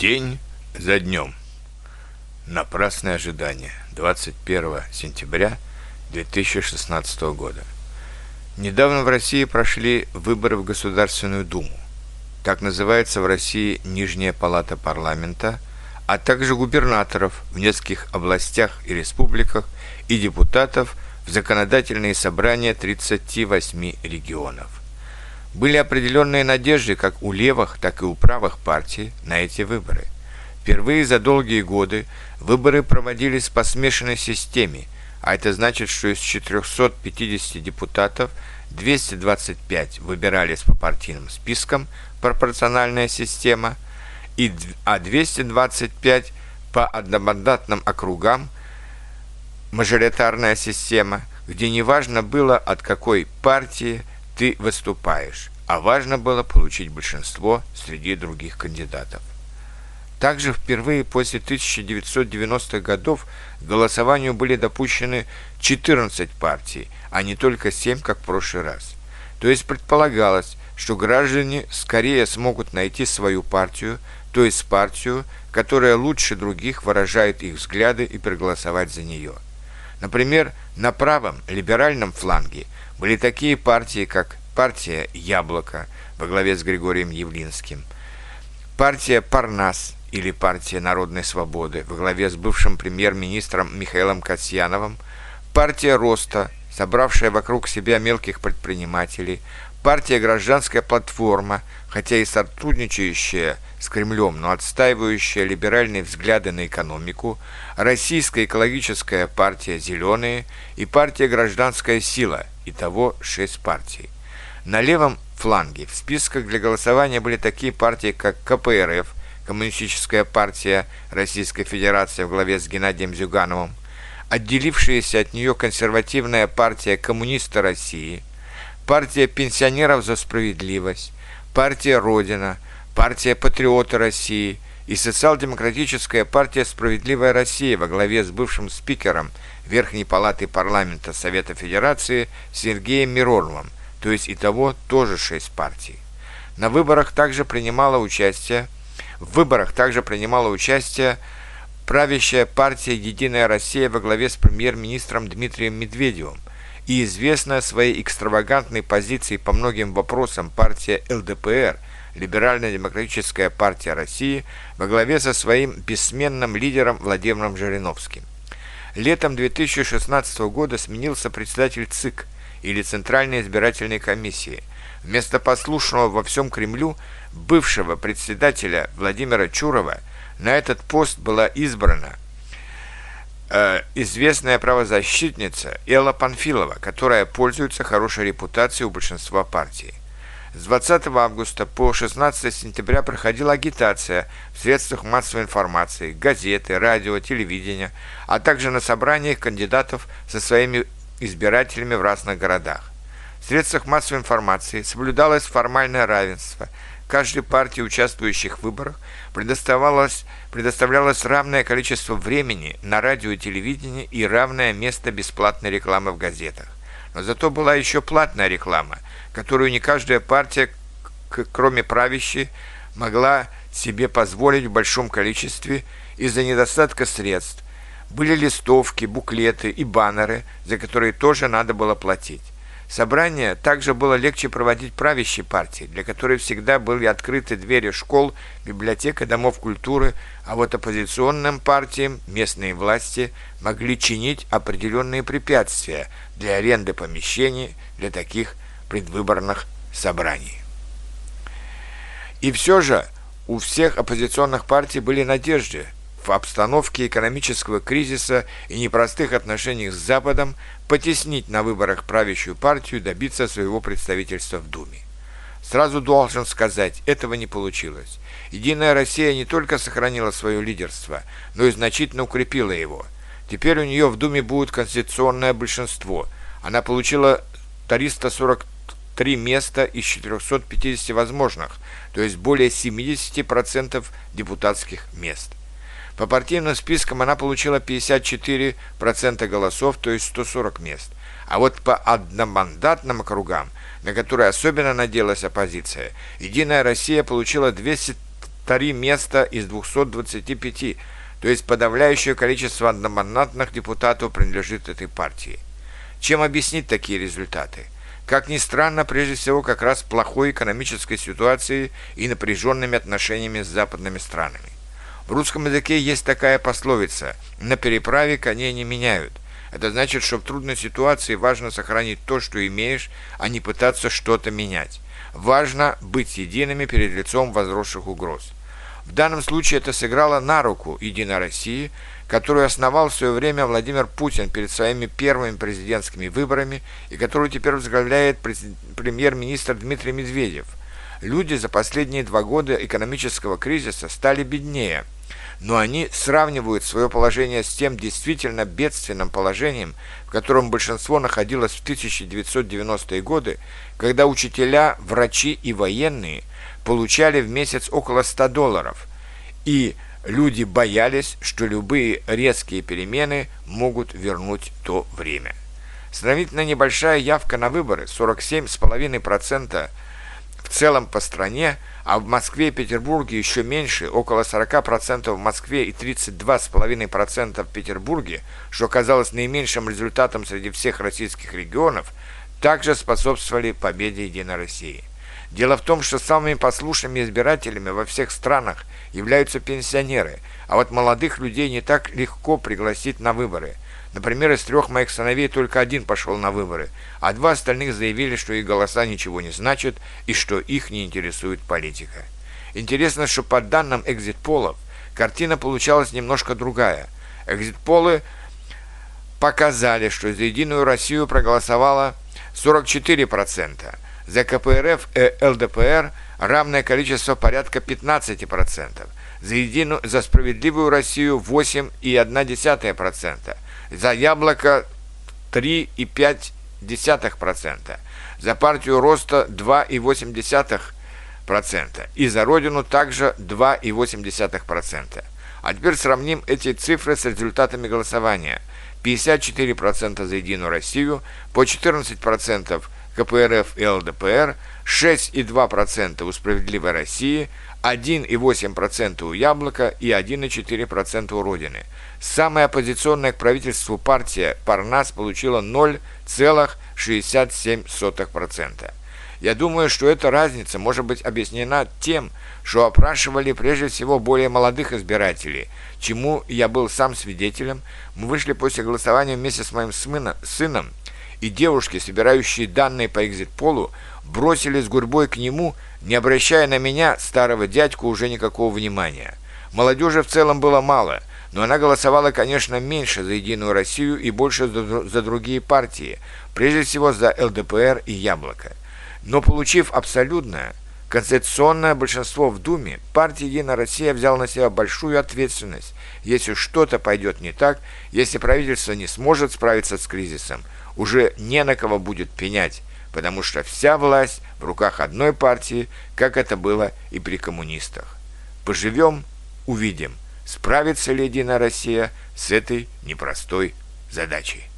День за днем. Напрасное ожидание. 21 сентября 2016 года. Недавно в России прошли выборы в Государственную Думу. Так называется в России Нижняя палата парламента, а также губернаторов в нескольких областях и республиках и депутатов в законодательные собрания 38 регионов. Были определенные надежды как у левых, так и у правых партий на эти выборы. Впервые за долгие годы выборы проводились по смешанной системе, а это значит, что из 450 депутатов 225 выбирались по партийным спискам, пропорциональная система, и, а 225 по одномандатным округам, мажоритарная система, где неважно было от какой партии ты выступаешь, а важно было получить большинство среди других кандидатов. Также впервые после 1990-х годов к голосованию были допущены 14 партий, а не только 7, как в прошлый раз. То есть предполагалось, что граждане скорее смогут найти свою партию, то есть партию, которая лучше других выражает их взгляды и проголосовать за нее. Например, на правом либеральном фланге – были такие партии, как партия «Яблоко» во главе с Григорием Явлинским, партия «Парнас» или партия народной свободы во главе с бывшим премьер-министром Михаилом Касьяновым, партия «Роста», собравшая вокруг себя мелких предпринимателей, партия «Гражданская платформа», хотя и сотрудничающая с Кремлем, но отстаивающая либеральные взгляды на экономику, Российская экологическая партия «Зеленые» и партия «Гражданская сила», итого шесть партий. На левом фланге в списках для голосования были такие партии, как КПРФ, Коммунистическая партия Российской Федерации в главе с Геннадием Зюгановым, отделившаяся от нее консервативная партия Коммуниста России, партия пенсионеров за справедливость, партия Родина, партия Патриоты России и социал-демократическая партия «Справедливая Россия» во главе с бывшим спикером Верхней Палаты Парламента Совета Федерации Сергеем Мироновым, то есть итого тоже шесть партий. На выборах также принимала участие в выборах также принимала участие правящая партия «Единая Россия» во главе с премьер-министром Дмитрием Медведевым и известная своей экстравагантной позицией по многим вопросам партия ЛДПР – Либерально-демократическая партия России во главе со своим бессменным лидером Владимиром Жириновским. Летом 2016 года сменился председатель ЦИК или Центральной избирательной комиссии. Вместо послушного во всем Кремлю бывшего председателя Владимира Чурова на этот пост была избрана э, известная правозащитница Элла Панфилова, которая пользуется хорошей репутацией у большинства партий. С 20 августа по 16 сентября проходила агитация в средствах массовой информации, газеты, радио, телевидения, а также на собраниях кандидатов со своими избирателями в разных городах. В средствах массовой информации соблюдалось формальное равенство. Каждой партии, участвующих в выборах, предоставлялось, предоставлялось равное количество времени на радио и телевидении и равное место бесплатной рекламы в газетах. Но зато была еще платная реклама, которую не каждая партия, кроме правящей, могла себе позволить в большом количестве из-за недостатка средств. Были листовки, буклеты и баннеры, за которые тоже надо было платить. Собрание также было легче проводить правящей партии, для которой всегда были открыты двери школ, библиотек и домов культуры, а вот оппозиционным партиям местные власти могли чинить определенные препятствия для аренды помещений для таких предвыборных собраний. И все же у всех оппозиционных партий были надежды – в обстановке экономического кризиса и непростых отношений с Западом потеснить на выборах правящую партию и добиться своего представительства в Думе. Сразу должен сказать, этого не получилось. Единая Россия не только сохранила свое лидерство, но и значительно укрепила его. Теперь у нее в Думе будет конституционное большинство. Она получила 343 места из 450 возможных, то есть более 70% депутатских мест. По партийным спискам она получила 54% голосов, то есть 140 мест. А вот по одномандатным округам, на которые особенно надеялась оппозиция, «Единая Россия» получила 200 43 места из 225, то есть подавляющее количество одномандатных депутатов принадлежит этой партии. Чем объяснить такие результаты? Как ни странно, прежде всего как раз плохой экономической ситуацией и напряженными отношениями с западными странами. В русском языке есть такая пословица «на переправе коней не меняют». Это значит, что в трудной ситуации важно сохранить то, что имеешь, а не пытаться что-то менять. Важно быть едиными перед лицом возросших угроз. В данном случае это сыграло на руку «Единой России», которую основал в свое время Владимир Путин перед своими первыми президентскими выборами и которую теперь возглавляет премьер-министр Дмитрий Медведев. Люди за последние два года экономического кризиса стали беднее – но они сравнивают свое положение с тем действительно бедственным положением, в котором большинство находилось в 1990-е годы, когда учителя, врачи и военные получали в месяц около 100 долларов, и люди боялись, что любые резкие перемены могут вернуть то время. Сравнительно небольшая явка на выборы, 47,5% в целом по стране – а в Москве и Петербурге еще меньше, около 40% в Москве и 32,5% в Петербурге, что оказалось наименьшим результатом среди всех российских регионов, также способствовали победе Единой России. Дело в том, что самыми послушными избирателями во всех странах являются пенсионеры, а вот молодых людей не так легко пригласить на выборы – Например, из трех моих сыновей только один пошел на выборы, а два остальных заявили, что их голоса ничего не значат и что их не интересует политика. Интересно, что по данным экзит-полов картина получалась немножко другая. Экзит-полы показали, что за «Единую Россию» проголосовало 44%, за КПРФ и ЛДПР равное количество порядка 15%, за, единую, за «Справедливую Россию» 8,1%, за яблоко 3,5%, за партию роста 2,8% и за родину также 2,8%. А теперь сравним эти цифры с результатами голосования. 54% за «Единую Россию», по 14% КПРФ и ЛДПР, 6,2% у «Справедливой России», 1,8% у «Яблока» и 1,4% у «Родины». Самая оппозиционная к правительству партия «Парнас» получила 0,67%. Я думаю, что эта разница может быть объяснена тем, что опрашивали прежде всего более молодых избирателей, чему я был сам свидетелем. Мы вышли после голосования вместе с моим сыном, и девушки, собирающие данные по экзит-полу, бросились гурьбой к нему, не обращая на меня, старого дядьку, уже никакого внимания. Молодежи в целом было мало, но она голосовала, конечно, меньше за «Единую Россию» и больше за, другие партии, прежде всего за ЛДПР и «Яблоко». Но получив абсолютное, конституционное большинство в Думе, партия «Единая Россия» взяла на себя большую ответственность. Если что-то пойдет не так, если правительство не сможет справиться с кризисом, уже не на кого будет пенять, потому что вся власть в руках одной партии, как это было и при коммунистах. Поживем – увидим, справится ли Единая Россия с этой непростой задачей.